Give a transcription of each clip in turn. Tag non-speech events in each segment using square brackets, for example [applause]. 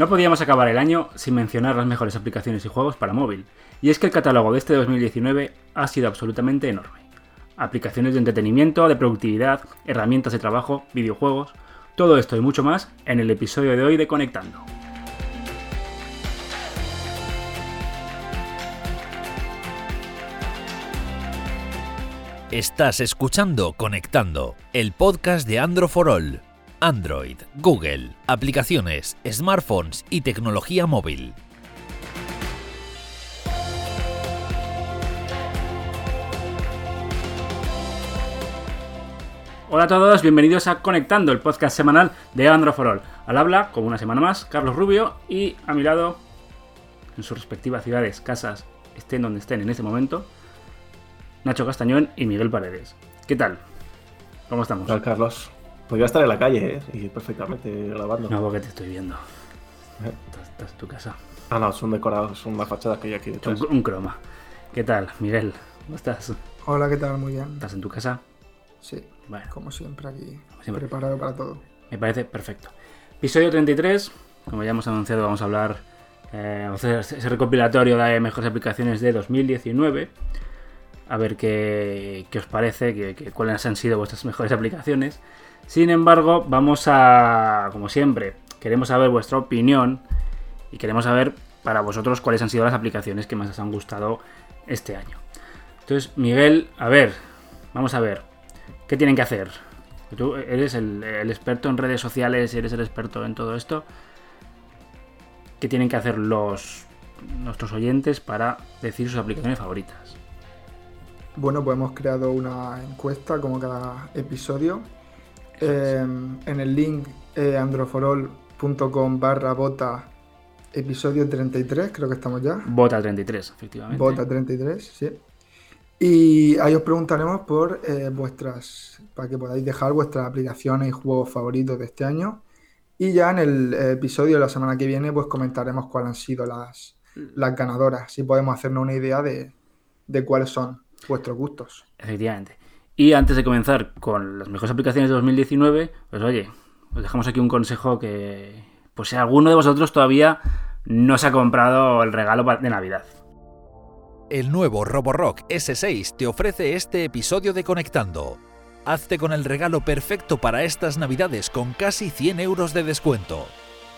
No podíamos acabar el año sin mencionar las mejores aplicaciones y juegos para móvil, y es que el catálogo de este 2019 ha sido absolutamente enorme. Aplicaciones de entretenimiento, de productividad, herramientas de trabajo, videojuegos, todo esto y mucho más en el episodio de hoy de Conectando. Estás escuchando Conectando, el podcast de Andro All Android, Google, aplicaciones, smartphones y tecnología móvil. Hola a todos, bienvenidos a Conectando, el podcast semanal de Android for All. Al habla, como una semana más, Carlos Rubio y a mi lado, en sus respectivas ciudades, casas, estén donde estén en este momento, Nacho Castañón y Miguel Paredes. ¿Qué tal? ¿Cómo estamos? Hola, Carlos? Podría estar en la calle, ¿eh? Y perfectamente grabando. No, porque te estoy viendo. ¿Eh? Estás, en tu casa. Ah, no, son decorados, son las fachadas que hay aquí detrás. Un, un, croma. ¿Qué tal, Miguel? ¿Cómo estás? Hola, ¿qué tal? Muy bien. ¿Estás en tu casa? Sí. Bueno. Como siempre aquí, siempre. preparado para todo. Me parece perfecto. Episodio 33. Como ya hemos anunciado, vamos a hablar. Eh, vamos a hacer ese recopilatorio de mejores aplicaciones de 2019 a ver qué, qué os parece, qué, cuáles han sido vuestras [laughs] mejores aplicaciones. Sin embargo, vamos a, como siempre, queremos saber vuestra opinión y queremos saber para vosotros cuáles han sido las aplicaciones que más os han gustado este año. Entonces, Miguel, a ver, vamos a ver, ¿qué tienen que hacer? Tú eres el, experto en redes sociales, eres el experto en todo esto. ¿Qué tienen que hacer los nuestros oyentes para decir sus aplicaciones favoritas? Bueno, pues hemos creado una encuesta como cada episodio Em, en el link eh, androforol.com barra bota episodio 33, creo que estamos ya. Bota 33, efectivamente. Bota 33, sí. Y ahí os preguntaremos por eh, vuestras, para que podáis dejar vuestras aplicaciones y juegos favoritos de este año. Y ya en el episodio de la semana que viene, pues comentaremos cuáles han sido las, las ganadoras, si podemos hacernos una idea de, de cuáles son vuestros gustos. Efectivamente. Y antes de comenzar con las mejores aplicaciones de 2019, pues oye, os dejamos aquí un consejo que, pues si alguno de vosotros todavía no se ha comprado el regalo de Navidad. El nuevo Roborock S6 te ofrece este episodio de Conectando. Hazte con el regalo perfecto para estas Navidades con casi 100 euros de descuento.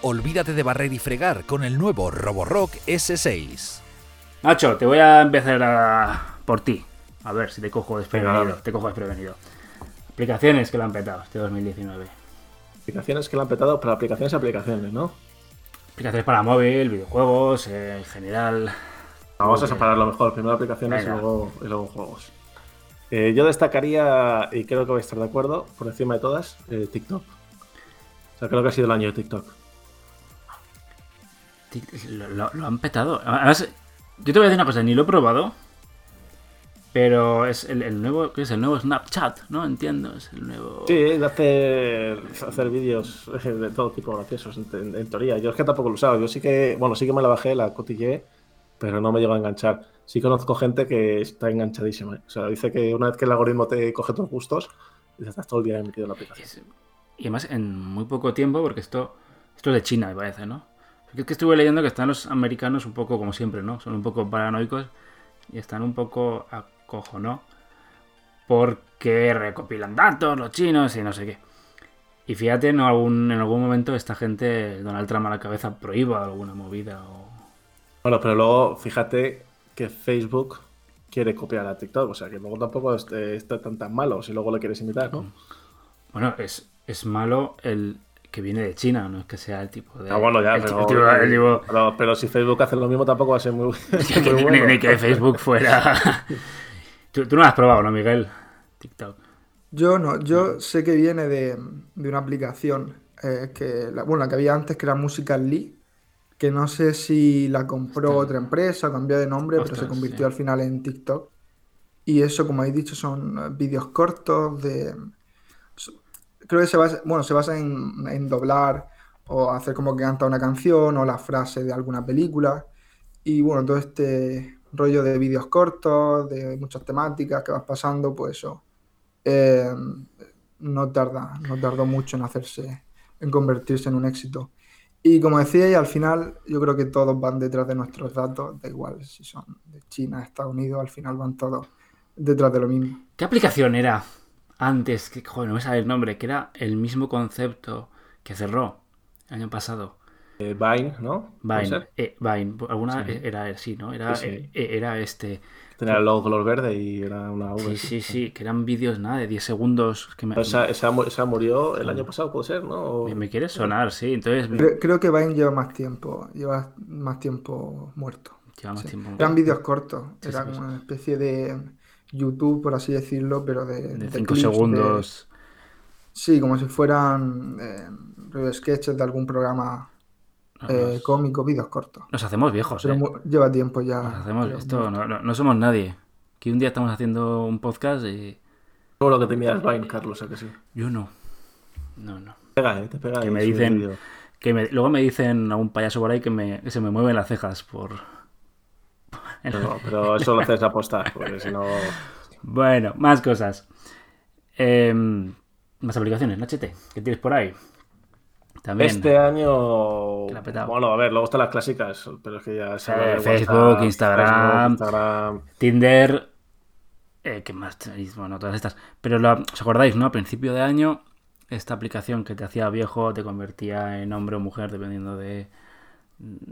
Olvídate de barrer y fregar con el nuevo Roborock S6. Nacho, te voy a empezar a... por ti. A ver si te cojo desprevenido. Te cojo desprevenido. Aplicaciones que la han petado este 2019. Aplicaciones que la han petado, pero aplicaciones aplicaciones, ¿no? Aplicaciones para móvil, videojuegos, eh, en general. Vamos a separar lo mejor. Primero aplicaciones y luego, juegos. Eh, yo destacaría, y creo que vais a estar de acuerdo, por encima de todas, eh, TikTok. O sea, creo que ha sido el año de TikTok. Lo, lo, han petado. Además, yo te voy a decir una cosa, ni lo he probado. Pero es el, nuevo, ¿qué es? El nuevo Snapchat, ¿no? Entiendo, es el nuevo... Sí, de hacer, hacer vídeos de todo tipo graciosos, en, teoría. Yo es que tampoco lo usado. Yo sí que, bueno, sí que me la bajé, la cotillé, pero no me llegó a enganchar. Sí conozco gente que está enganchadísima. ¿eh? O sea, dice que una vez que el algoritmo te coge tus gustos, estás todo el día metido en la aplicación. Y además en muy poco tiempo, porque esto, esto es de China, me parece, ¿no? Es que estuve leyendo que están los americanos un poco como siempre, ¿no? Son un poco paranoicos y están un poco cojo, ¿no? Porque recopilan datos los chinos y no sé qué. Y fíjate, en algún, en algún momento esta gente, Donald Trump a la cabeza, prohíba alguna movida o... Bueno, pero luego fíjate que Facebook quiere copiar a TikTok, o sea que luego tampoco está tan, tan malo si luego le quieres imitar, ¿no? Bueno, es, es malo el que viene de China, no es que sea el tipo de. Ah, bueno, ya, pero, pero, si Facebook hace lo mismo tampoco va a ser muy, [laughs] bueno. ni, que Facebook fuera. [laughs] Tú, no lo has probado, ¿no, Miguel? TikTok. Yo no, yo sé que viene de, una aplicación eh, que, la, bueno, la que había antes que era Musical.ly, que no sé si la compró otra empresa, cambió de nombre, pero se convirtió al final en TikTok. Y eso, como habéis dicho, son eh, vídeos cortos de... Creo que se basa, bueno, se basa en, en doblar o hacer como que canta una canción o la frase de alguna película. Y bueno, todo este rollo de vídeos cortos, de muchas temáticas que vas pasando, pues eso eh, no tarda, no tardó mucho en hacerse, en convertirse en un éxito. Y como decía, al final yo creo que todos van detrás de nuestros datos, da igual si son de China, Estados Unidos, al final van todos detrás de lo mismo. ¿Qué aplicación era antes? Que, joder, no me sabe el nombre, que era el mismo concepto que cerró el año pasado. Eh, Vine, ¿no? Vine, eh, Vine, alguna era sí, ¿no? Era, eh, era este. Tenía el logo color verde y era una V. Sí, sí, sí, que eran vídeos, nada, de 10 segundos. Que me... esa, esa, murió el año pasado, puede ser, ¿no? Me, quiere sonar, sí. Entonces... Creo, que Vine lleva más tiempo, lleva más tiempo muerto. Lleva más tiempo Eran vídeos cortos, era como una especie de YouTube, por así decirlo, pero de... 5 segundos. Sí, como si fueran eh, sketches de algún programa eh, cómico, vídeos cortos. Nos hacemos viejos, ¿eh? Lleva tiempo ya. Nos hacemos esto, no, no, somos nadie. Que un día estamos haciendo un podcast y. Todo lo que te miras Vine, Carlos, ¿a que sí? Yo no. No, no. Te pega, ¿eh? Te pega. Que me dicen. Que me, luego me dicen a un payaso por ahí que, me, que se me mueven las cejas por. [laughs] No, pero eso lo haces apostar, porque si no. Bueno, más cosas. Em, más aplicaciones, Nachete, ¿qué tienes por ahí? Este año. Bueno, a ver, luego están las clásicas, pero es que ya eh, Facebook, Instagram, Tinder. Eh, ¿Qué más Bueno, todas estas. Pero ¿os acordáis, no? A principio de año, esta aplicación que te hacía viejo te convertía en hombre o mujer dependiendo de,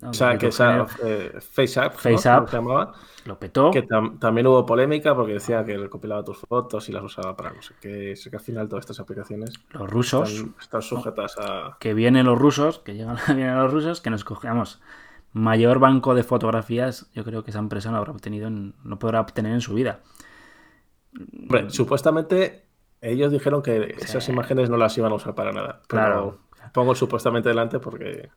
o sea, que esa eh, FaceApp, Face lo petó. Que también hubo polémica porque decía que recopilaba tus fotos y las usaba para no sé qué. Sé que al final todas estas aplicaciones. Los rusos. Están, sujetas a. Que vienen los rusos, que llegan [laughs] vienen los rusos, que nos cogemos mayor banco de fotografías. Yo creo que esa empresa no habrá obtenido, no podrá obtener en su vida. supuestamente ellos dijeron que esas imágenes no las iban a usar para nada. Claro. Pongo supuestamente delante porque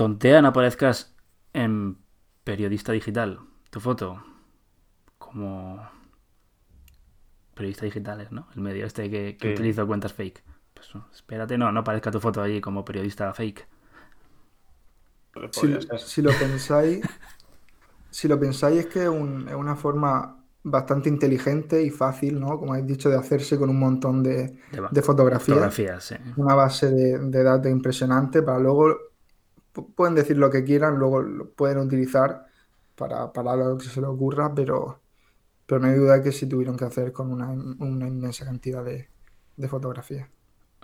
tontea no aparezcas en periodista digital, tu foto, como periodistas digitales, ¿no? El medio este que, que utiliza cuentas fake. Pues espérate, no, no aparezca tu foto allí como periodista fake. Si, lo pensáis, si lo pensáis es que es, una forma bastante inteligente y fácil, ¿no? Como habéis dicho, de hacerse con un montón de, fotografías. Una base de, de datos impresionante para luego pueden decir lo que quieran, luego lo pueden utilizar para, para lo que se les ocurra, pero, pero no hay duda que sí tuvieron que hacer con una, inmensa cantidad de, fotografías.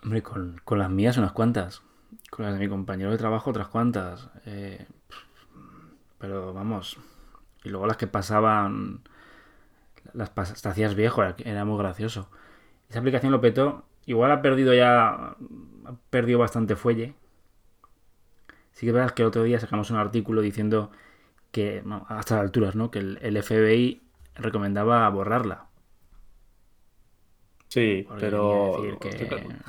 Hombre, con, las mías unas cuantas. Con las de mi compañero de trabajo otras cuantas. Eh, pero vamos. Y luego las que pasaban. Las te hacías viejo, era, muy gracioso. Esa aplicación lo petó. Igual ha perdido ya. Ha bastante fuelle Sí que es verdad que el otro día sacamos un artículo diciendo que, a estas alturas, ¿no? Que el, FBI recomendaba borrarla. Sí, pero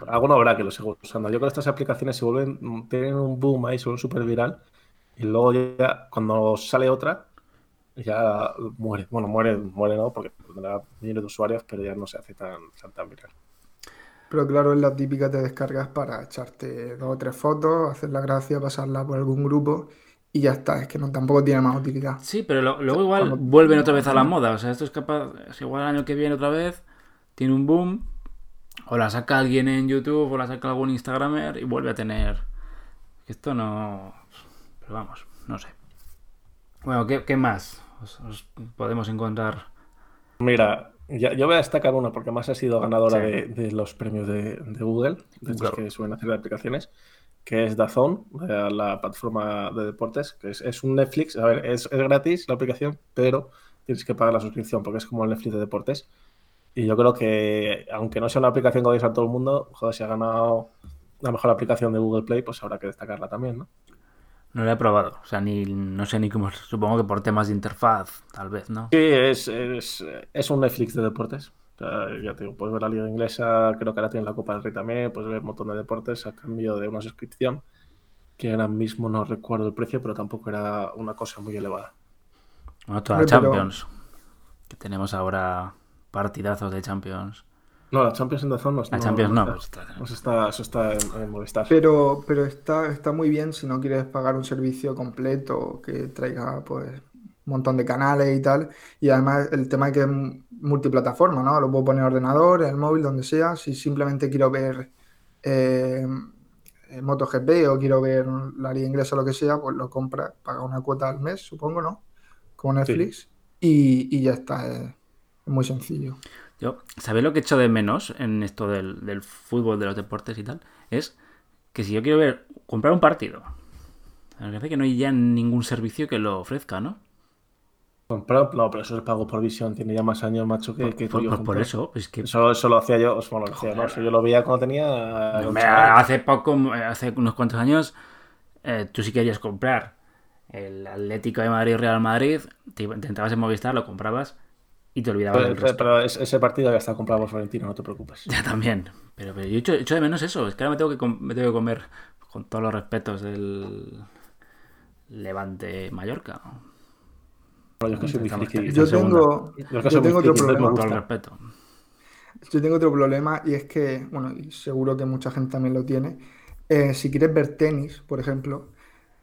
alguno habrá que lo siga usando. Yo creo que estas aplicaciones se vuelven, tienen un boom ahí, son súper viral, y luego ya cuando sale otra, ya muere. Bueno, muere, muere no, porque tendrá millones de usuarios, pero ya no se hace tan, tan viral. Pero claro, es la típica te descargas para echarte dos o tres fotos, hacer la gracia, pasarla por algún grupo y ya está. Es que no tampoco tiene más utilidad. Sí, pero luego igual vuelven otra vez a la moda. O sea, esto es capaz, es igual el año que viene otra vez, tiene un boom, o la saca alguien en YouTube, o la saca algún Instagramer y vuelve a tener. Esto no. Pero vamos, no sé. Bueno, ¿qué, más os podemos encontrar? Mira, yo voy a destacar una porque más ha sido ganadora de, los premios de, Google, de estos que suelen hacer aplicaciones, que es Dazón, la plataforma de deportes, que es, un Netflix. A ver, es, gratis la aplicación, pero tienes que pagar la suscripción porque es como el Netflix de deportes. Y yo creo que, aunque no sea una aplicación que a todo el mundo, joder, si ha ganado la mejor aplicación de Google Play, pues habrá que destacarla también, ¿no? No lo he probado, o sea, ni, no sé ni cómo, supongo que por temas de interfaz, tal vez, ¿no? Sí, es, es, un Netflix de deportes. ya te digo, puedes ver la liga inglesa, creo que ahora tiene la Copa del Rey también, puedes ver un montón de deportes a cambio de una suscripción, que ahora mismo no recuerdo el precio, pero tampoco era una cosa muy elevada. Bueno, toda la Champions, que tenemos ahora partidazos de Champions. No, la Champions en Dazón no está. La Champions no, está, eso está en, Movistar. Pero, pero está, está muy bien si no quieres pagar un servicio completo que traiga pues un montón de canales y tal. Y además el tema es que es multiplataforma, ¿no? Lo puedo poner en ordenador, en el móvil, donde sea. Si simplemente quiero ver eh, eh, MotoGP o quiero ver la liga inglesa o lo que sea, pues lo compras, paga una cuota al mes, supongo, ¿no? Como Netflix, y, ya está, es, muy sencillo. Yo, ¿sabéis lo que echo de menos en esto del, del, fútbol, de los deportes y tal? Es que si yo quiero ver, comprar un partido, me parece que no hay ya ningún servicio que lo ofrezca, ¿no? no, pero eso es pago por visión, tiene ya más años, macho, que, que por, pues por eso, es que... Eso, eso lo hacía yo, bueno, lo hacía, no, yo lo veía cuando tenía... hace poco, hace unos cuantos años, eh, tú si querías comprar el Atlético de Madrid Real Madrid, te intentabas en Movistar, lo comprabas y te olvidabas pero, del resto. Pero ese partido ya está comprado por Florentino, no te preocupes. [laughs] Ya también, pero, pero yo echo, de menos eso, es que ahora me tengo que, me tengo que comer, con todos los respetos, del Levante Mallorca. Yo, tengo, yo tengo otro problema. Yo tengo otro problema y es que, bueno, y seguro que mucha gente también lo tiene. Eh, si quieres ver tenis, por ejemplo,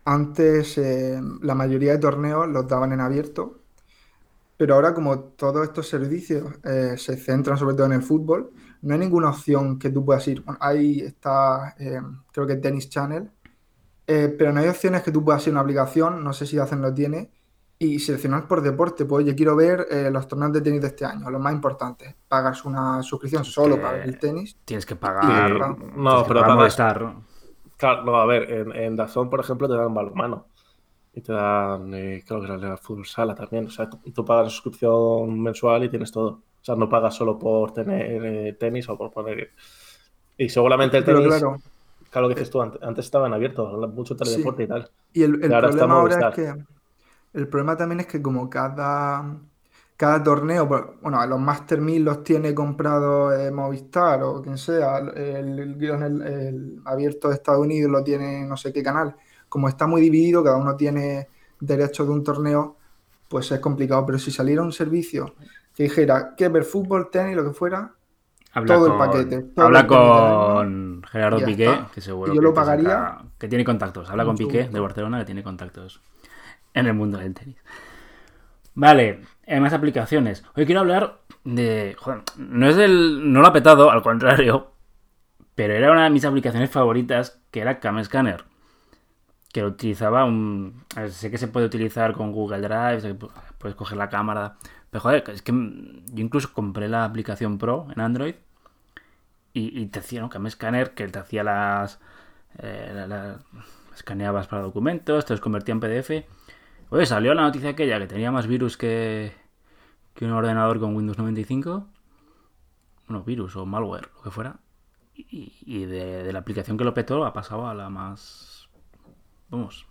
antes eh, la mayoría de torneos los daban en abierto, pero ahora como todos estos servicios eh, se centran sobre todo en el fútbol, no hay ninguna opción que tú puedas ir. Bueno, ahí está, creo que Tennis Channel, pero no hay opciones que tú puedas ir a una aplicación, no sé si hacen lo tiene, y seleccionar por deporte. Pues yo quiero ver eh, los torneos de tenis de este año, los más importantes. Pagas una suscripción solo para el tenis. Tienes que pagar. no, pero para estar. Claro, no, a ver, en, en Dazón, por ejemplo, te dan balonmano. Y te dan, eh, creo que la fútbol sala también. O sea, tú, pagas la suscripción mensual y tienes todo. O sea, no pagas solo por tener eh, tenis o por poner. Y seguramente el tenis. claro. claro, lo que dices tú, antes, estaban abiertos, mucho teledeporte y tal. Y el, problema ahora es que el problema también es que como cada, cada torneo, bueno, los Master 1000 los tiene comprado eh, Movistar o quien sea, el, el, abierto de Estados Unidos lo tiene no sé qué canal. Como está muy dividido, cada uno tiene derecho de un torneo, pues es complicado. Pero si saliera un servicio que dijera que ver fútbol, tenis, lo que fuera, todo el paquete. habla con Gerardo Piqué, que seguro yo lo pagaría. que tiene contactos. Habla con Piqué de Barcelona, que tiene contactos en el mundo del tenis. Vale, hay más aplicaciones. Hoy quiero hablar de. Joder, no es del. No lo ha petado, al contrario. Pero era una de mis aplicaciones favoritas, que era Cam Scanner. Que lo utilizaba un. sé que se puede utilizar con Google Drive, puedes coger la cámara. Pero joder, es que yo incluso compré la aplicación Pro en Android. Y, te hacía, ¿no? Cam Scanner, que te hacía las. Eh, escaneabas para documentos, te los convertía en PDF. Oye, salió la noticia aquella que tenía más virus que, que un ordenador con Windows 95. Bueno, virus o malware, lo que fuera. Y, de, la aplicación que lo petó ha pasado a la más. Vamos.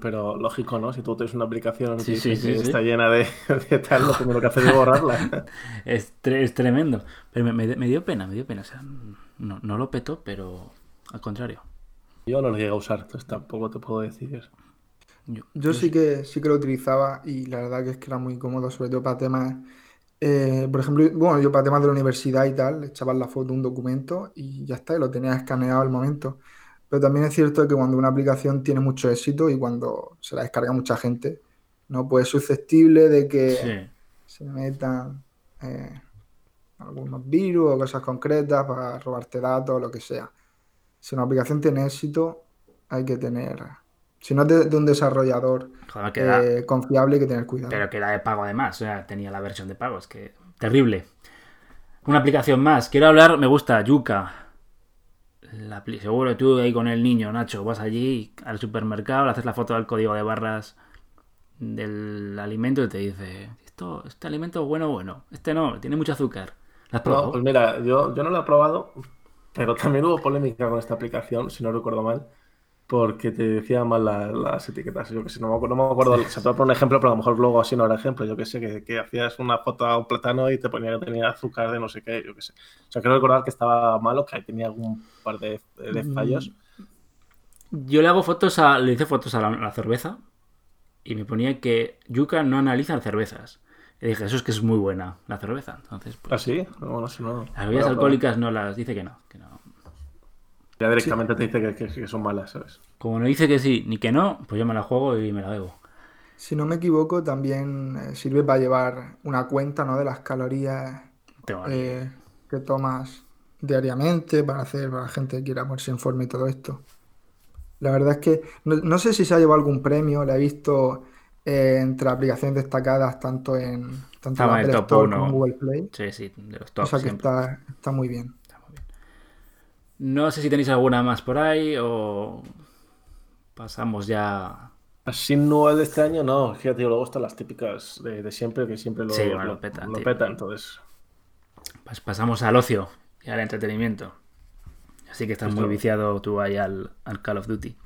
Pero lógico, ¿no? Si tú tienes una aplicación que está llena [laughs] de, tal, lo primero que hace es [laughs] borrarla. es, tremendo. Pero me, dio pena, me dio pena. O sea, no, no lo petó, pero al contrario. Yo no lo llegué a usar, entonces tampoco te puedo decir eso. Yo, sí que sí que lo utilizaba y la verdad que es que era muy cómodo, sobre todo para temas, eh, por ejemplo, bueno, yo para temas de la universidad y tal, echabas la foto de un documento y ya está, y lo tenías escaneado al momento. Pero también es cierto que cuando una aplicación tiene mucho éxito y cuando se la descarga mucha gente, no pues es susceptible de que se metan eh, algunos virus o cosas concretas para robarte datos o lo que sea. Si una aplicación tiene éxito, hay que tener si no es de, un desarrollador eh, confiable, hay que tener cuidado. Pero que era de pago además, o sea, tenía la versión de pago, es que terrible. Una aplicación más. Quiero hablar, me gusta, Yuka. La, seguro tú ahí con el niño, Nacho, vas allí al supermercado, le haces la foto del código de barras del alimento y te dice, esto, este alimento es bueno, bueno. Este no, tiene mucho azúcar. ¿La has probado? pues mira, yo, yo no lo he probado, pero también hubo polémica con esta aplicación, si no recuerdo mal porque te decía mal las etiquetas. Yo que sé, no me acuerdo, no me acuerdo se te va a poner un ejemplo, pero a lo mejor luego así no era ejemplo. Yo que sé, que, hacías una foto a un plátano y te ponía que tenía azúcar de no sé qué, yo que sé. O sea, creo recordar que estaba malo, que tenía algún par de, mm. fallos. Yo le hago fotos a, le hice fotos a la, cerveza y me ponía que Yuka no analiza cervezas. Y dije, eso es que es muy buena la cerveza. Entonces, pues, ¿Ah, sí? No, no, Las bebidas alcohólicas no las dice que no, que no. Ya directamente te dice que, son malas, ¿sabes? Como no dice que sí ni que no, pues yo me la juego y me la bebo. Si no me equivoco, también eh, sirve para llevar una cuenta ¿no? de las calorías eh, que tomas diariamente para hacer para la gente que quiera ponerse en forma y todo esto. La verdad es que no, sé si se ha llevado algún premio, la he visto eh, entre aplicaciones destacadas tanto en tanto en Apple Store como en Google Play. Sí, sí, de los top. O sea que está, está muy bien. No sé si tenéis alguna más por ahí o pasamos ya. Así nueva de este año, no. Fíjate, luego están las típicas de, siempre, que siempre lo, sí, lo, peta, lo peta, entonces. Pues pasamos al ocio y al entretenimiento. Así que estás muy viciado tú ahí al, Call of Duty.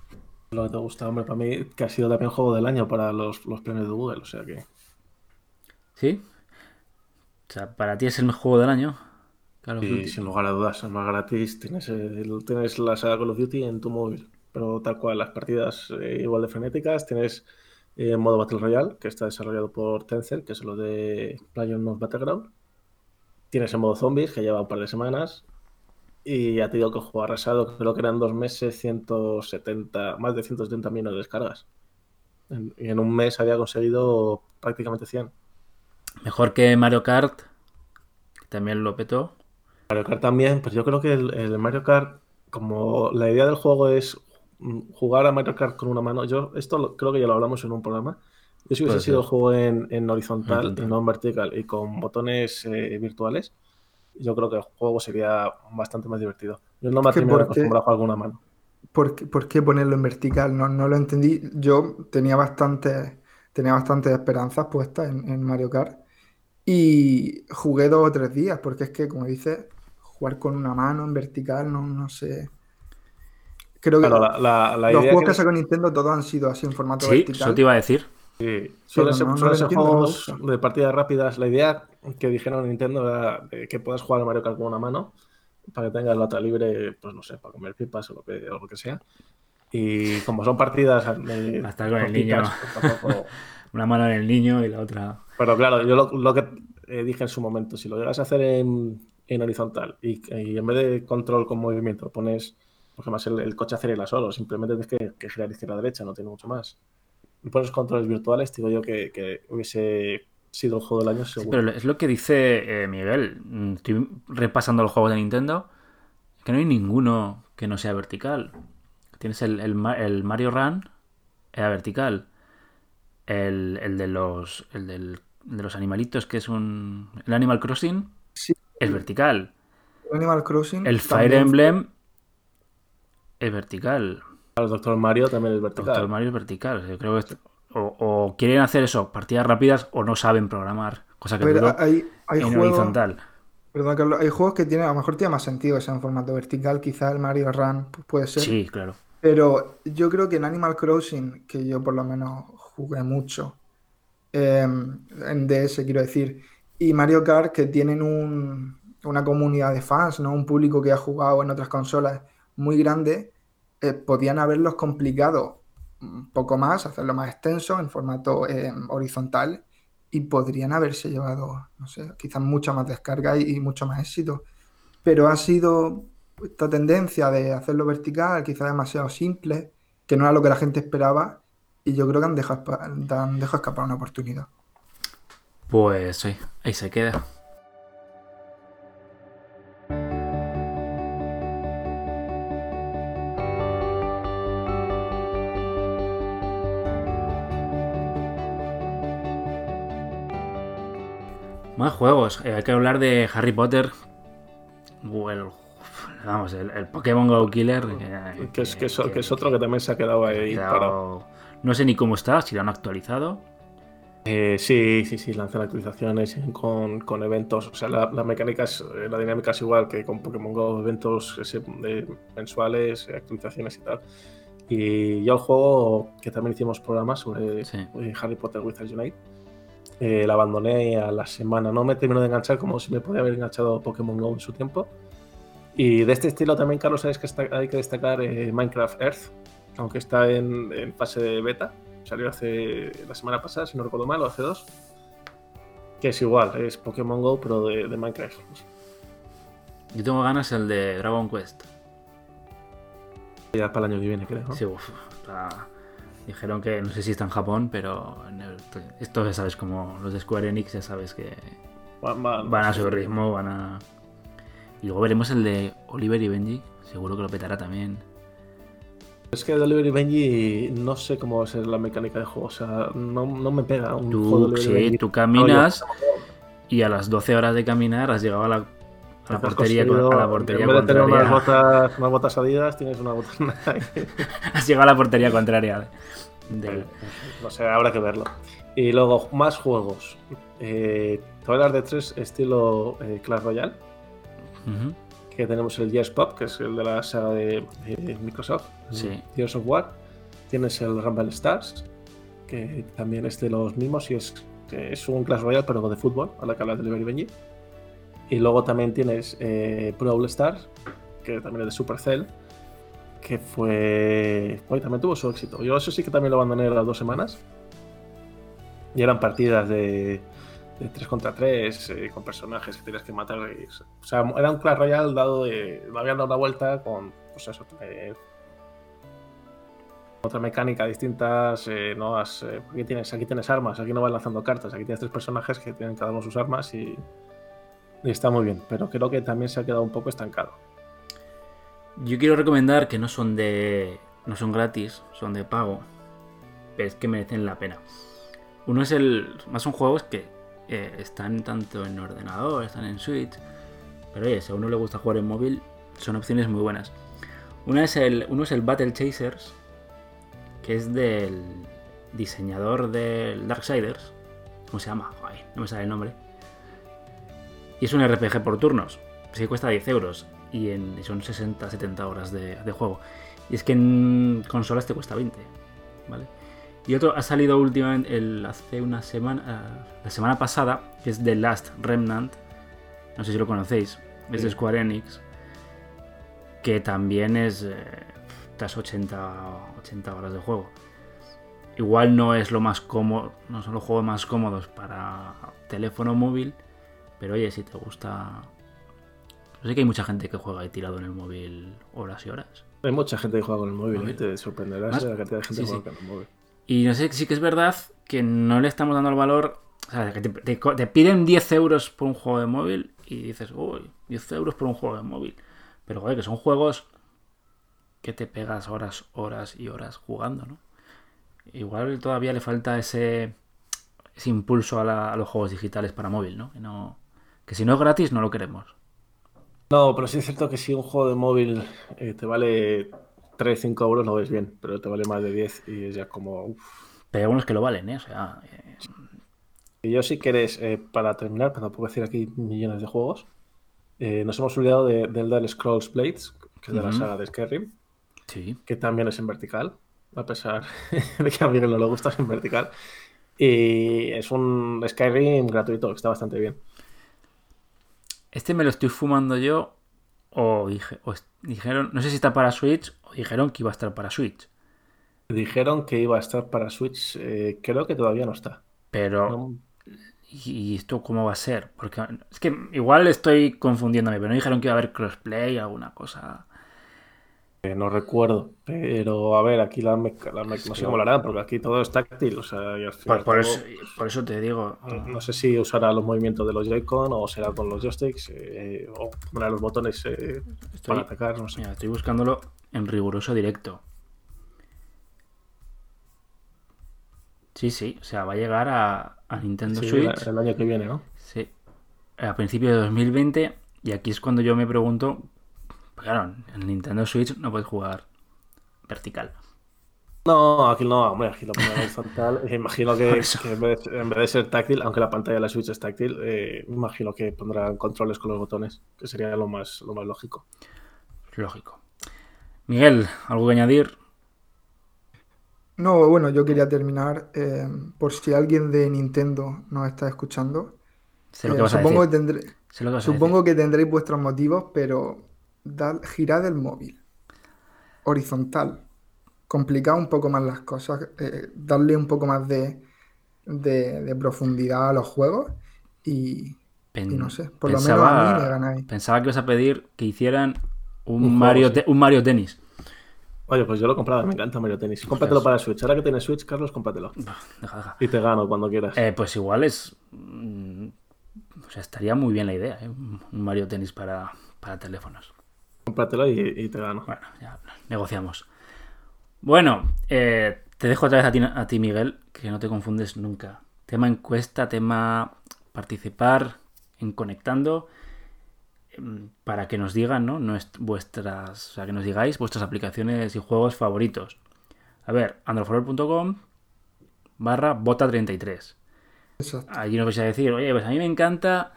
Lo que te gusta, hombre, para mí, que ha sido también juego del año para los, los premios de Google, o sea que. ¿Sí? O sea, para ti es el mejor juego del año. Call of Duty. sin lugar a dudas, es más gratis. Tienes, tienes la saga Call of Duty en tu móvil, pero tal cual, las partidas eh, igual de frenéticas. Tienes eh, modo Battle Royale, que está desarrollado por Tencent, que es lo de PlayerUnknown's Battleground. Tienes el modo Zombies, que lleva un par de semanas. Y ya te digo que juego arrasado, creo que eran dos meses, 170, más de 170 millones de descargas. y en un mes había conseguido prácticamente 100. Mejor que Mario Kart, que también lo petó. Mario Kart también, pues yo creo que el, Mario Kart, como la idea del juego es jugar a Mario Kart con una mano, yo esto creo que ya lo hablamos en un programa. Yo si hubiese sido el juego en, horizontal y no en vertical y con botones eh, virtuales, yo creo que el juego sería bastante más divertido. Yo no me atrevo a jugar con una mano. ¿Por qué, ponerlo en vertical? No, no lo entendí. Yo tenía bastante, tenía bastantes esperanzas puestas en, Mario Kart y jugué dos o tres días, porque es que, como dices, jugar con una mano en vertical, no, no sé. Creo que los juegos que, sacó Nintendo todos han sido así en formato vertical. Sí, eso te iba a decir. Sí, ser, juegos de partidas rápidas. La idea que dijeron Nintendo era que puedas jugar a Mario Kart con una mano para que tengas la otra libre, pues no sé, para comer pipas o lo que, o lo que sea. Y como son partidas. Eh, Hasta con el niño. Pues [laughs] una mano en el niño y la otra. Pero claro, yo lo, que eh, dije en su momento, si lo llegas a hacer en, horizontal y, en vez de control con movimiento pones, porque más el, el coche acelera solo, simplemente tienes que, que girar izquierda a derecha, no tiene mucho más y pones controles virtuales, digo yo que, hubiese sido el juego del año seguro. pero es lo que dice eh, Miguel. Mm, estoy repasando los juegos de Nintendo. Que no hay ninguno que no sea vertical. Tienes el, Mario Run, era vertical. El, de los. El de los animalitos, que es un. El Animal Crossing. Es vertical. El Animal Crossing. El Fire Emblem. Es vertical. El Doctor Mario también es vertical. Doctor Mario es vertical. Yo creo que o, quieren hacer eso, partidas rápidas, o no saben programar. Cosa que hay, hay en horizontal. Perdón, Carlos, hay juegos que tienen, a lo mejor tiene más sentido que sea en formato vertical, quizá el Mario Run puede ser. Sí, claro. Pero yo creo que en Animal Crossing, que yo por lo menos jugué mucho, em, en DS quiero decir, y Mario Kart, que tienen una comunidad de fans, ¿no? Un público que ha jugado en otras consolas muy grande, eh, podían haberlos complicado un poco más, hacerlo más extenso en formato eh, horizontal y podrían haberse llevado, no sé, quizás mucha más descarga y, mucho más éxito. Pero ha sido esta tendencia de hacerlo vertical, quizás demasiado simple, que no era lo que la gente esperaba, y yo creo que han dejado, han dejado escapar una oportunidad. Pues sí, ahí se queda. Más juegos. Eh, hay que hablar de Harry Potter. Bueno, vamos, el, Pokémon Go Killer. Que, es, que, es, otro que también se ha quedado ahí. No sé ni cómo está, si lo han actualizado. Eh, sí, sí, sí, lanzan actualizaciones con, eventos. O sea, la, mecánica es, eh, la dinámica es igual que con Pokémon Go, eventos mensuales, actualizaciones y tal. Y yo el juego, que también hicimos programas sobre Harry Potter Wizards Unite, eh, la abandoné a la semana. No me terminó de enganchar como si me podía haber enganchado Pokémon Go en su tiempo. Y de este estilo también, Carlos, sabes que hay que destacar eh, Minecraft Earth, aunque está en, fase de beta. Salió hace la semana pasada, si no recuerdo mal, o hace dos. Que es igual, es Pokémon Go, pero de, Minecraft. Yo tengo ganas el de Dragon Quest. Ya para el año que viene, creo. Sí, uff. Dijeron que no sé si está en Japón, pero esto ya sabes, como los de Square Enix, ya sabes que van, a su ritmo, van a. Y luego veremos el de Oliver y Benji, seguro que lo petará también. Es que Delivery Benji no sé cómo va a ser la mecánica de juego. O sea, no, no me pega un Tú, juego sí, Benji. tú caminas y a las 12 horas de caminar has llegado a la, a la portería, a la portería en vez de tener unas botas, unas botas adidas, tienes una botas. [laughs] Has llegado a la portería contraria. del- No sé, habrá que verlo. Y luego, más juegos. Eh, hablar de tres estilo eh, Clash Royale. Ujú. Que tenemos el Gears Pop, que es el de la saga de, de Microsoft. Sí. Gears of War. Tienes el Rumble Stars, que también es de los mismos y es, que es un Clash Royale, pero de fútbol, a la que habla de Delivery Benji. Y luego también tienes eh, Brawl Stars, que también es de Supercell, que fue. Hoy también tuvo su éxito. Yo eso sí que también lo abandoné a las dos semanas. Y eran partidas de, de 3 contra 3, eh, con personajes que tenías que matar. y- o sea, era un Clash Royale dado de. Me habían dado una vuelta con. Pues eso, otra mecánica distintas. eh, no has, eh, aquí, tienes, aquí tienes armas, aquí no vas lanzando cartas. Aquí tienes tres personajes que tienen cada uno sus armas y. y está muy bien. Pero creo que también se ha quedado un poco estancado. Yo quiero recomendar que no son de. no son gratis, son de pago. Pero es que merecen la pena. Uno es el. Más son juegos que eh, están tanto en ordenador, están en Switch. Pero oye, si a uno le gusta jugar en móvil, son opciones muy buenas. Una es el, uno es el Battle Chasers, que es del diseñador del Darksiders. ¿Cómo se llama? No me sale el nombre. Y es un RPG por turnos. Sí cuesta 10 euros. Y son 60-70 horas de, de juego. Y es que en consolas te cuesta 20. ¿Vale? Y otro ha salido últimamente el, hace una semana. ah, la semana pasada. Que es The Last Remnant. No sé si lo conocéis. Es de Sí. Square Enix. Que también es. Eh, estas 80, 80 horas de juego. Igual no es lo más cómodo. No son los juegos más cómodos para teléfono móvil. Pero oye, si te gusta. Yo sé que hay mucha gente que juega ahí tirado en el móvil horas y horas. Hay mucha gente que juega con el móvil. ¿eh? te sorprenderás de la cantidad de gente sí, que juega con el móvil. Y no sé, sí que es verdad que no le estamos dando el valor. O sea, que te, piden 10 euros por un juego de móvil y dices, uy, 10 euros por un juego de móvil. Pero joder, que son juegos que te pegas horas, horas y horas jugando, ¿no? Igual todavía le falta ese, ese impulso a, la- a los juegos digitales para móvil, ¿no? Que, no- que si no es gratis, no lo queremos. No, pero sí es cierto que si un juego de móvil eh, te vale 3, 5 euros, lo ves bien, pero te vale más de 10 y es ya como. uf. Pero hay algunos que lo valen, ¿eh? O sea, eh, Y yo, si quieres, eh, para terminar, pero tampoco decir aquí millones de juegos, eh, nos hemos olvidado de, del Elder Scrolls Blades, que es de la saga de Skyrim, sí. que también es en vertical, a pesar [laughs] de que a mí no le gusta, es [laughs] en vertical. Y es un Skyrim gratuito, que está bastante bien. Este me lo estoy fumando yo. O, dije, o es- dijeron, no sé si está para Switch o dijeron que iba a estar para Switch. Dijeron que iba a estar para Switch, eh, creo que todavía no está. Pero, No- ¿y esto cómo va a ser? Porque es que igual estoy confundiéndome, pero no dijeron que iba a haber crossplay, alguna cosa. Eh, no recuerdo, pero a ver, aquí la meca- la meca- no sé cómo lo harán, porque aquí todo es táctil, o sea, y al fin y Por, por eso, por eso te digo. no sé si usará los movimientos de los Joy-Con o será con los joysticks eh, o pondrá los botones eh, Estoy, para atacar, no sé. mira, estoy buscándolo en riguroso directo. Sí, sí, o sea, va a llegar a, a Nintendo Sí, Switch. el, el año que viene, ¿no? Sí. A principios de 2020. Y aquí es cuando yo me pregunto. Claro, en Nintendo Switch no puedes jugar vertical. No, aquí no, hombre, aquí lo pondrán horizontal. Eh, [laughs] Imagino que, en, vez de, en vez de ser táctil, aunque la pantalla de la Switch es táctil, eh, imagino que pondrán controles con los botones, que sería lo más, lo más lógico. Lógico. Miguel, ¿algo que añadir? No, bueno, yo quería terminar, eh, por si alguien de Nintendo nos está escuchando. Sé lo que eh, vas a supongo, decir. que tendré- Sé lo que vas a supongo que tendréis vuestros motivos, pero dad- girad el móvil. Horizontal. Complicad un poco más las cosas, eh, darle un poco más de, de- de profundidad a los juegos y, Pen- y no sé, por lo menos a mí me pensaba, ganáis. pensaba que ibas a pedir que hicieran un, Un juego, Mario, sí. te- un Mario Tennis. Oye, pues yo lo compraba, me encanta Mario Tennis. Cómpratelo para Switch. Ahora que tienes Switch, Carlos, cómpratelo. Bah, Deja, deja. Y te gano cuando quieras. Eh, pues igual es. mm, O sea, estaría muy bien la idea, ¿eh? Un un Mario Tennis para, para teléfonos. Cómpratelo y, y te gano. Bueno, ya negociamos. Bueno, eh, te dejo otra vez a ti, a ti, Miguel, que no te confundes nunca. Tema encuesta, tema participar en conectando em, para que nos digan, ¿no? vuestras, o sea, que nos digáis vuestras aplicaciones y juegos favoritos. A ver, androforol.com barra bota33. Allí nos vais a decir, oye, pues a mí me encanta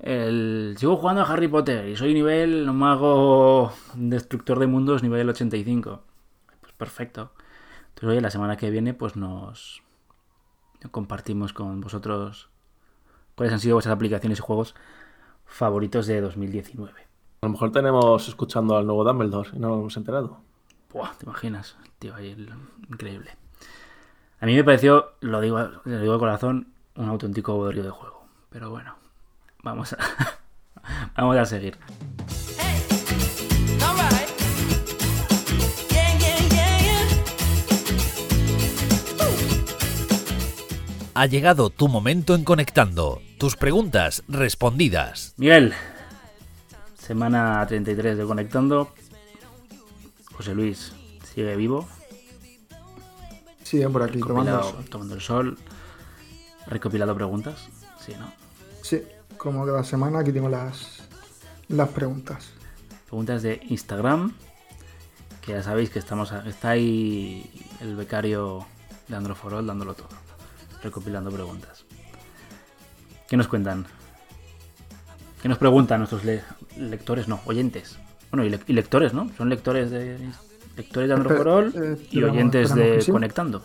el... Sigo jugando a Harry Potter y soy nivel mago destructor de mundos nivel 85. Pues perfecto. Entonces, oye, la semana que viene pues nos compartimos con vosotros cuáles han sido vuestras aplicaciones y juegos favoritos de 2019. A lo mejor tenemos escuchando al nuevo Dumbledore y no nos hemos enterado. Buah, ¿te imaginas? Tío, ahí increíble. A mí me pareció, lo digo, lo digo de corazón, un auténtico bodrio de juego. Pero bueno, vamos a, [laughs] vamos a seguir. Ha llegado tu momento en Conectando. Tus preguntas respondidas. Miguel, semana 33 de Conectando. José Luis, ¿sigue vivo? Sí, por aquí, tomando el, sol. tomando el sol. Recopilado preguntas. Sí, ¿no? Como cada semana aquí tengo las, las preguntas. Preguntas de Instagram. Que ya sabéis que estamos está ahí el becario de Androforol dándolo todo. Recopilando preguntas. ¿Qué nos cuentan? ¿Qué nos preguntan nuestros lectores? No, oyentes. Bueno, y, lectores, ¿no? Son lectores de lectores de Androforol eh, y oyentes de Conectando.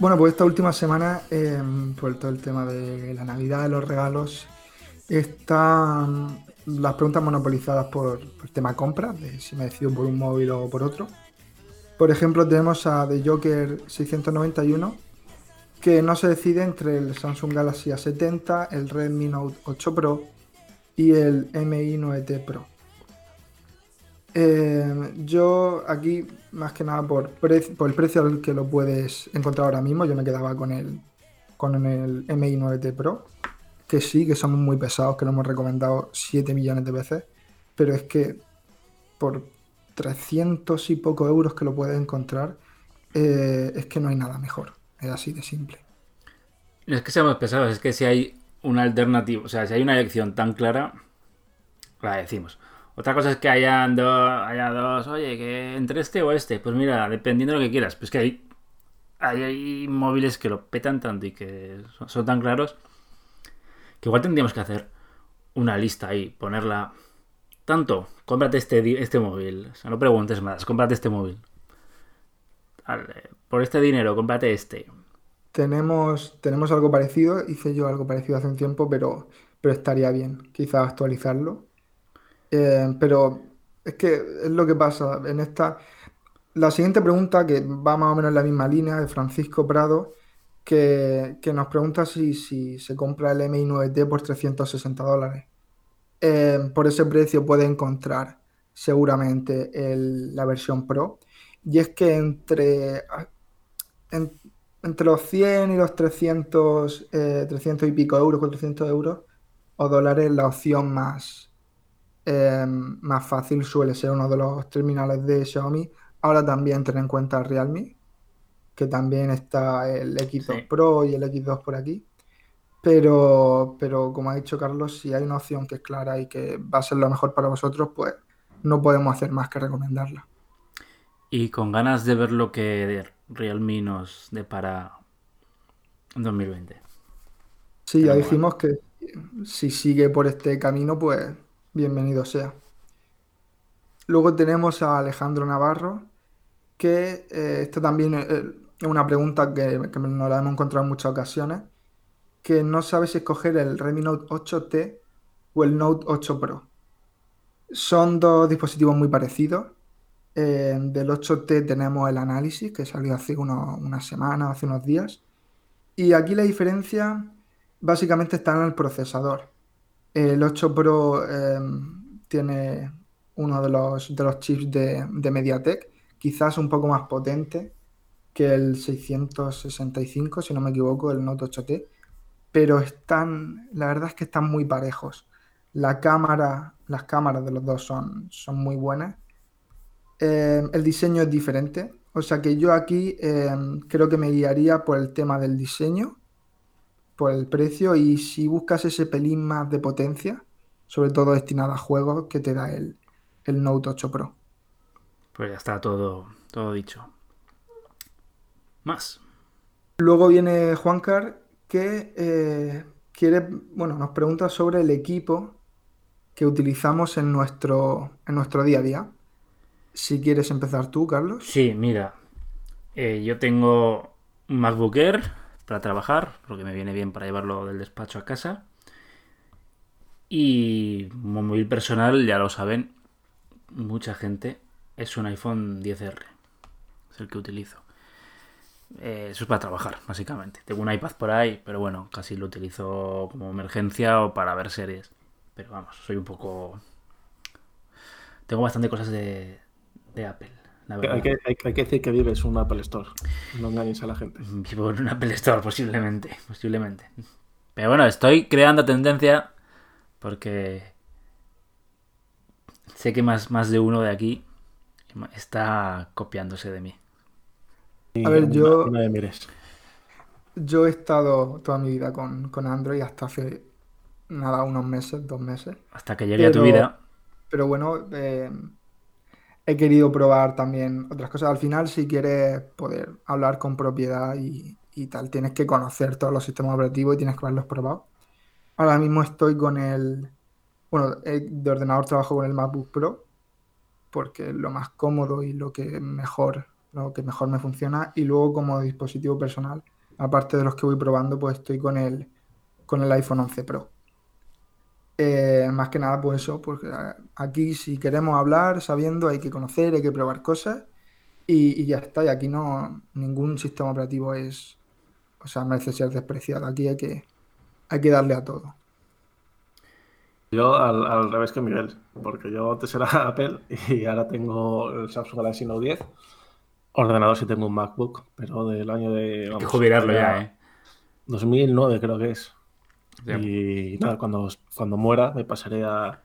Bueno, pues esta última semana, eh, por todo el tema de la Navidad, de los regalos, están las preguntas monopolizadas por, el tema compra, de si me decido por un móvil o por otro. Por ejemplo, tenemos a The Joker 691, que no se decide entre el Samsung Galaxy A70, el Redmi Note 8 Pro y el MI 9T Pro. Eh, yo aquí, más que nada por, por el precio al que lo puedes encontrar ahora mismo, yo me quedaba con el, con el MI 9T Pro, que sí, que somos muy pesados, que lo hemos recomendado 7 millones de veces, pero es que por 300 y poco euros que lo puedes encontrar, eh, es que no hay nada mejor, es así de simple. No es que seamos pesados, es que si hay una alternativa, o sea, si hay una elección tan clara, la decimos. Otra cosa es que hayan dos, haya dos, oye, que entre este o este. Pues mira, dependiendo de lo que quieras. Pues que hay, hay, móviles que lo petan tanto y que son, tan claros que igual tendríamos que hacer una lista ahí, ponerla. Tanto, cómprate este, este móvil. O sea, no preguntes más, cómprate este móvil. por este dinero, cómprate este. Tenemos, tenemos algo parecido, hice yo algo parecido hace un tiempo, pero, pero estaría bien quizás actualizarlo eh, pero es que es lo que pasa en esta. La siguiente pregunta, que va más o menos en la misma línea, de Francisco Prado, que, nos pregunta si, se compra el MI9T por 360 dólares. Eh, por ese precio puede encontrar seguramente la versión Pro. Y es que entre, entre los 100 y los 300, 300 eh, y pico euros, 400 euros o dólares, la opción más, Em, más fácil suele ser uno de los terminales de Xiaomi. Ahora también tener en cuenta Realme, que también está el X2 Pro y el X2 por aquí. Pero, pero como ha dicho Carlos, si hay una opción que es clara y que va a ser lo mejor para vosotros, pues no podemos hacer más que recomendarla. Y con ganas de ver lo que Realme nos depara en 2020. Sí, ya dijimos que si sigue por este camino, pues bienvenido sea. Luego tenemos a Alejandro Navarro, que eh, esto también es una pregunta que, nos la hemos encontrado en muchas ocasiones, que no sabe si escoger el Redmi Note 8T o el Note 8 Pro. Son dos dispositivos muy parecidos. Eh, del 8T tenemos el análisis, que salió hace una semana, hace unos días. Y aquí la diferencia básicamente está en el procesador. El 8 Pro em, tiene uno de los, de los chips de, MediaTek, quizás un poco más potente que el 665, si no me equivoco, el Note 8T, pero están, la verdad es que están muy parejos. La cámara, las cámaras de los dos son, son muy buenas eh, el diseño es diferente. O sea que yo aquí eh, creo que me guiaría por el tema del diseño, por el precio y si buscas ese pelín más de potencia, sobre todo destinado a juegos que te da el, el Note 8 Pro. Pues ya está todo, todo dicho. Más. Luego viene Juancar que eh, quiere, bueno, nos pregunta sobre el equipo que utilizamos en nuestro, en nuestro día a día. Si quieres empezar tú, Carlos. Sí, mira. eh, yo tengo un MacBook Air para trabajar, porque me viene bien para llevarlo del despacho a casa. Y como móvil personal, ya lo saben, mucha gente, es un iPhone 10R. Es el que utilizo. Eh, eso es para trabajar, básicamente. Tengo un iPad por ahí, pero bueno, casi lo utilizo como emergencia o para ver series. Pero vamos, soy un poco... Tengo bastante cosas de, de Apple, la verdad. Hay que, hay, hay que decir que vives un Apple Store. No engañes a la gente. Vivo en un Apple Store, posiblemente. Posiblemente. Pero bueno, estoy creando tendencia porque sé que más, más de uno de aquí está copiándose de mí. A ver, yo- no me mires. Yo he estado toda mi vida con, con Android hasta hace nada, unos meses, dos meses. Hasta que llegue a tu vida. Pero bueno, eh, he querido probar también otras cosas. Al final, si quieres poder hablar con propiedad y, tal, tienes que conocer todos los sistemas operativos y tienes que haberlos probado. Ahora mismo estoy con el, bueno, de ordenador trabajo con el MacBook Pro porque es lo más cómodo y lo que mejor, lo que mejor me funciona. Y luego como dispositivo personal, aparte de los que voy probando, pues estoy con el, con el iPhone 11 Pro. Eh, más que nada por eso, porque a- aquí si queremos hablar sabiendo hay que conocer, hay que probar cosas y, y ya está. Y aquí no, ningún sistema operativo es, o sea, merece ser despreciado. Aquí hay que, hay que darle a todo. Yo al, al revés que Miguel, porque yo antes era [laughs] Apple y ahora tengo el Samsung Galaxy Note 10. Ordenador sí tengo un MacBook, pero del año de... Hay que jubilarlo ya, ¿eh? 2009 creo que es. Y cuando, cuando muera me pasaré a,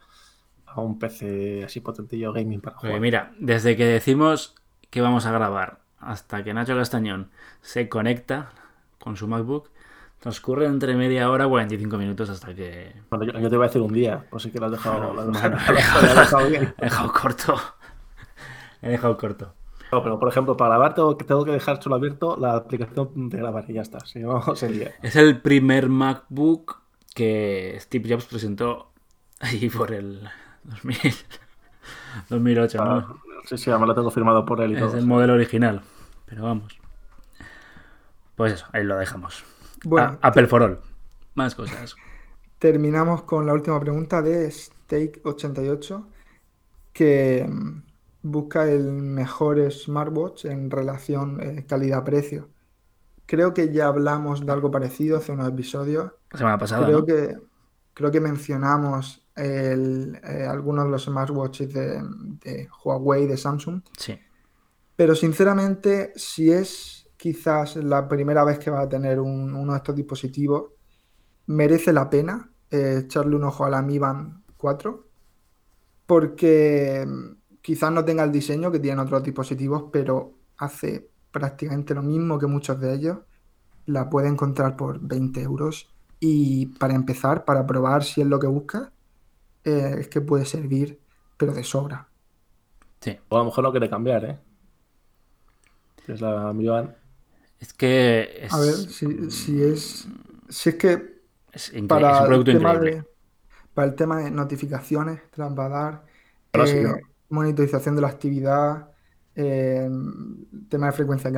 a un PC así potentillo gaming para Oye, jugar. mira, desde que decimos que vamos a grabar hasta que Nacho Castañón se conecta con su MacBook, transcurre entre media hora y 45 minutos hasta que... Bueno, yo, yo te iba a decir un día, pues sí que lo has dejado, lo has [laughs] dejado- Bueno, lo has dejado bien. He dejado corto. He dejado corto. No, pero por ejemplo, para grabar tengo, que- tengo que dejar solo abierto la aplicación de grabar y ya está. Si no, [laughs] se lía. Es el primer MacBook que Steve Jobs presentó ahí por el 2000, 2008, [laughs] ¿no? Ah, Sí, sí, además lo tengo firmado por él y Es todo. el modelo original. Pero vamos. Pues eso, ahí lo dejamos. Bueno, A- Apple for All. Más cosas. terminamos con la última pregunta de Steak88, que mm, busca el mejor smartwatch en relación eh, calidad-precio. Creo que ya hablamos de algo parecido hace unos episodios. La semana pasada. Creo ¿no? que, creo que mencionamos el, eh, algunos de los smartwatches de, de Huawei, de Samsung. Sí. Pero sinceramente, si es quizás la primera vez que va a tener un- uno de estos dispositivos, merece la pena eh, echarle un ojo a la Mi Band 4, porque mm, quizás no tenga el diseño que tienen otros dispositivos, pero hace prácticamente lo mismo que muchos de ellos. La puede encontrar por 20 euros y para empezar, para probar si es lo que busca, eh, es que puede servir, pero de sobra. Sí. O a lo mejor no quiere cambiar, ¿eh? Es la. Es que es, A ver, si, si es, si es que es, para es un el tema increíble. de, para el tema de notificaciones, te las va a dar, Ahora sí, eh, ¿no? monitorización de la actividad, eh, tema de frecuencia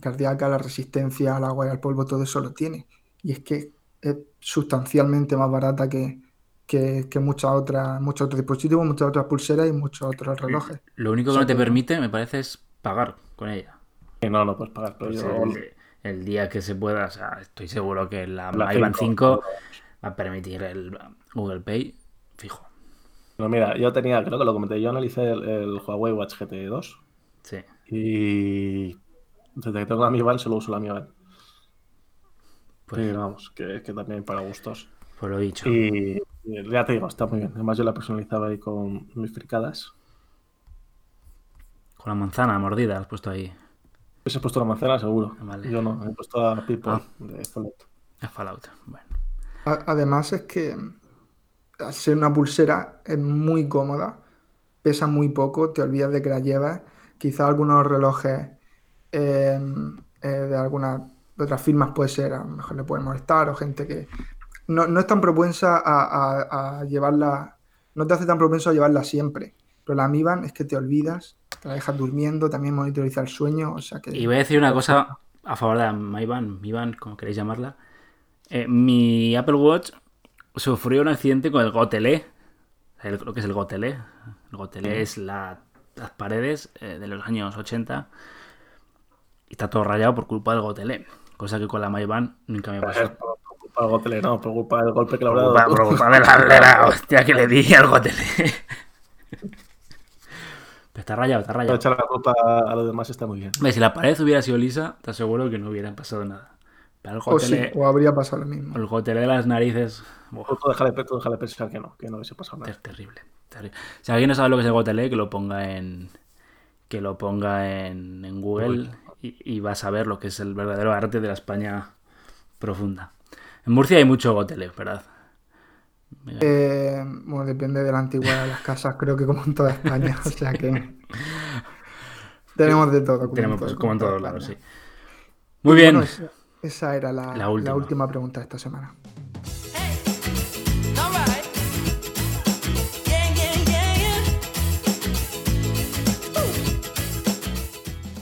cardíaca, la resistencia al agua y al polvo, todo eso lo tiene. Y es que es sustancialmente más barata que, que, que muchas otras, muchos otros dispositivos, muchas otras pulseras y muchos otros relojes. Lo único que no te permite, me parece, es pagar con ella. Que no, no puedes pagar. Pero Pues yo, el, el día que se pueda, o sea, estoy seguro que la, La iBand 5 cinco, va a permitir el Google Pay fijo. No, mira, yo tenía, creo que lo comenté, yo analicé el, el Huawei Watch GT 2 Sí. y desde que tengo la Mi Band solo uso la Mi Band. Pues, Pero vamos, que, que también para gustos. pues lo dicho. Y, y ya te digo, está muy bien. Además yo la personalizaba ahí con mis fricadas. Con la manzana mordida, has puesto ahí. Ese he puesto la manzana, seguro. Vale. Yo no, he puesto a People Ah. de Fallout. A Fallout. Bueno. A- Además es que al ser una pulsera es muy cómoda, pesa muy poco, te olvidas de que la llevas. Quizá algunos relojes eh, eh, de algunas de otras firmas puede ser, a lo mejor le puede molestar o gente que no, no es tan propensa a, a- a llevarla, no te hace tan propenso a llevarla siempre. Pero la Mi Band es que te olvidas, te la dejas durmiendo, también monitoriza el sueño, o sea que Y voy a decir una cosa a favor de la MyBand, MyBand, como queréis llamarla. Eh, mi Apple Watch sufrió un accidente con el Gotelé. El- lo que es el Gotelé. El Gotelé es la- las paredes eh, de los años 80. Y está todo rayado por culpa del Gotelé. Cosa que con la MyBand nunca me Por, pasó. [laughs] por culpa del Gotelé, no, por culpa del golpe que le habrá Por por culpa de la, de la [laughs] hostia que le di al Gotelé. [laughs] Pero está rayado, está rayado. Echar la culpa a los demás está muy bien. Si la pared hubiera sido lisa, te aseguro que no hubiera pasado nada. Pero el o sí, o habría pasado lo mismo. el Gotelé de las narices. tú déjale, pensar que no, que no hubiese pasado nada. Es terrible, terrible. Si alguien no sabe lo que es el gotelé, que lo ponga en que lo ponga en, en Google y, y vas a ver lo que es el verdadero arte de la España profunda. En Murcia hay mucho gotelé, ¿verdad? Eh, bueno, depende de la antigüedad de las casas, creo que como en toda España, o sea que [laughs] tenemos de todo. tenemos pues, como en todos lados, sí. Muy bien. Bueno, esa, era la, La la última. pregunta de esta semana.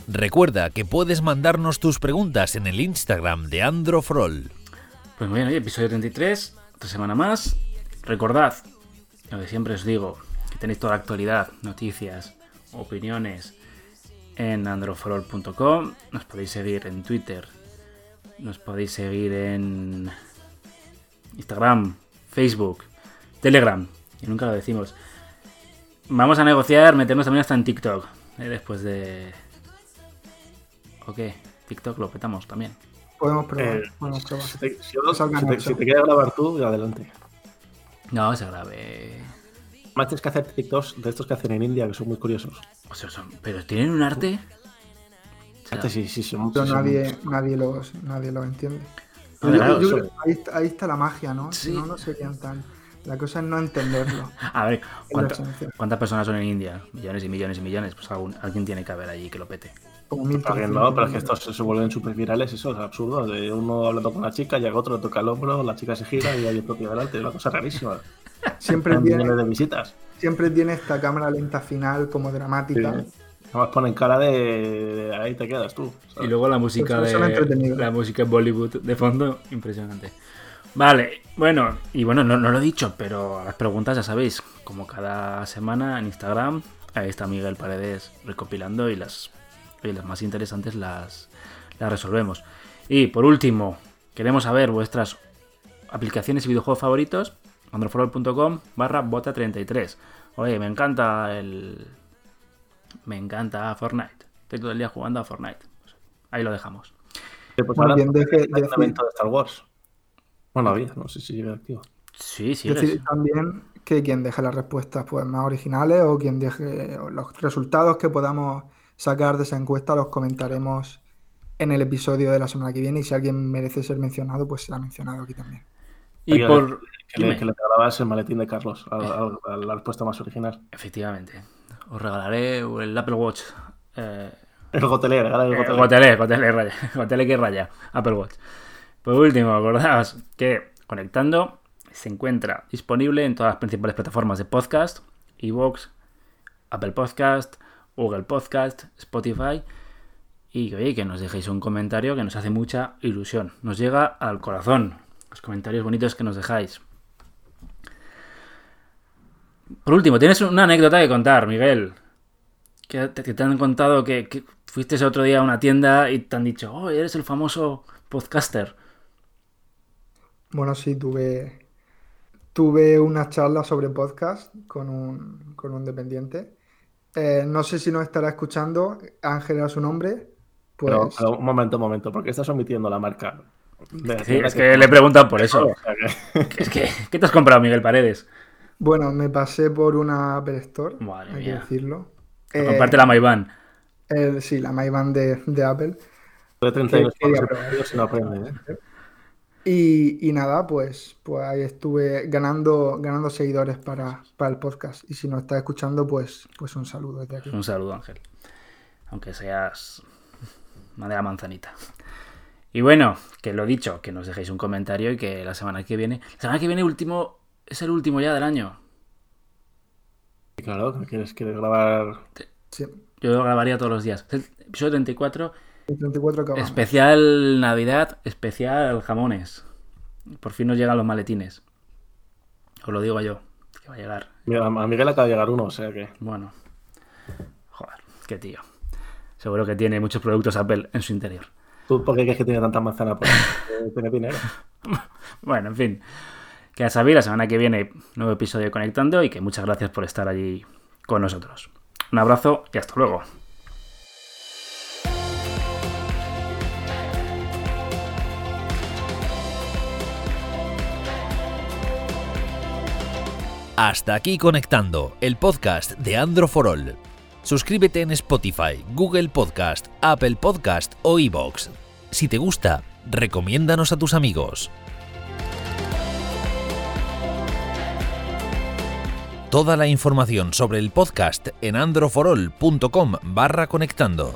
Recuerda que puedes mandarnos tus preguntas en el Instagram de Androfrol. Pues muy bien, oye, episodio 33, otra semana más. Recordad, lo que siempre os digo, que tenéis toda la actualidad, noticias, opiniones en androforol.com. Nos podéis seguir en Twitter, nos podéis seguir en Instagram, Facebook, Telegram, y nunca lo decimos. Vamos a negociar, meternos también hasta en TikTok, ¿eh? después de... ¿O qué? TikTok lo petamos también. Podemos probar. Eh, podemos probar. Si te, si yo- Salga si te- Nacho. si te quieres grabar tú, adelante. No, se grave. Más tienes que hacer TikToks de estos que hacen en India, que son muy curiosos. O sea, son- pero tienen un arte. Sí, sí, son, Pero nadie, nadie, los, nadie los entiende. No, Yo- claro, yo eso- creo que ahí, está, ahí está la magia, ¿no? Sí. Si no, no serían tan. La cosa es no entenderlo. [laughs] A ver, ¿cuánta- esencia. ¿cuántas personas son en India? Millones y millones y millones. Pues algún- alguien tiene que haber allí que lo pete. Alguien no, pero es que estos se vuelven súper virales, eso es absurdo. De uno hablando con la chica, llega otro, le toca el hombro, la chica se gira y hay otro pie adelante. Es una cosa rarísima. Siempre tiene, de visitas. siempre tiene esta cámara lenta final como dramática. Sí. Además ponen cara de, de ahí te quedas tú. ¿sabes? Y luego la música Pues de la música en Bollywood de fondo, impresionante. Vale, bueno, y bueno, no, no lo he dicho, pero las preguntas ya sabéis, como cada semana en Instagram, ahí está Miguel Paredes recopilando y las, y las más interesantes las, las resolvemos. Y por último, queremos saber vuestras aplicaciones y videojuegos favoritos, androforol.com barra bota33. Oye, me encanta el... Me encanta Fortnite. Estoy todo el día jugando a Fortnite. Pues ahí lo dejamos. Sí, pues Muy ahora bien, deje- hay un evento de Star Wars. Bueno, había, no sé si sigue activo. Sí, sí. Decir también que quien deje las respuestas pues, más originales o quien deje los resultados que podamos sacar de esa encuesta los comentaremos en el episodio de la semana que viene y si alguien merece ser mencionado, pues será mencionado aquí también. Y por... Que le, que le regalabas el maletín de Carlos a, a- a la respuesta más original. Efectivamente. Os regalaré el Apple Watch. Eh, El gotelé, regala el gotelé. Gotelé, Gotelé, raya. [laughs] Gotelé que raya. Apple Watch. Por último, acordaos que Conectando se encuentra disponible en todas las principales plataformas de podcast, Evox, Apple Podcast, Google Podcast, Spotify. Y oye, que nos dejéis un comentario que nos hace mucha ilusión. Nos llega al corazón. Los comentarios bonitos que nos dejáis. Por último, tienes una anécdota que contar, Miguel. Que te, que te han contado que, que fuiste ese otro día a una tienda y te han dicho, oh, eres el famoso podcaster. Bueno, sí, tuve, tuve una charla sobre podcast con un, con un dependiente. Eh, no sé si nos estará escuchando. Ángel era su nombre. Pues Pero, pero un momento, un momento, porque estás omitiendo la marca. Sí, es que le he preguntado por eso. [laughs] Que- Es que, ¿qué te has comprado, Miguel Paredes? Bueno, me pasé por una Apple Store, Madre hay que decirlo. Eh, Comparte la Mayban. El- sí, la MyBand de, de Apple. De 32 Quería pavos probar. episodios y no aprende, ¿eh? Y, y nada, pues, pues ahí estuve ganando, ganando seguidores para, para el podcast. Y si nos estás escuchando, pues, pues un saludo desde aquí. Un saludo, Ángel. Aunque seas madera manzanita. Y bueno, que lo dicho, que nos dejéis un comentario y que la semana que viene. La semana que viene último. Es el último ya del año. Claro, que quieres, quieres grabar. Sí, Yo lo grabaría todos los días. El episodio 34, el 34 acabamos. especial Navidad, especial jamones. Por fin nos llegan los maletines. Os lo digo yo, que va a llegar. Mira, a Miguel acaba de llegar uno, o sea que. Bueno. Joder, qué tío. Seguro que tiene muchos productos Apple en su interior. ¿Tú por qué crees que tiene tanta manzana? Pues [laughs] tiene dinero. Bueno, en fin. Que ya sabéis, la semana que viene, nuevo episodio de Conectando y que muchas gracias por estar allí con nosotros. Un abrazo y hasta luego. Hasta aquí Conectando, el podcast de Andro for All. Suscríbete en Spotify, Google Podcast, Apple Podcast o iVoox. Si te gusta, recomiéndanos a tus amigos. Toda la información sobre el podcast en androforall.com barra conectando.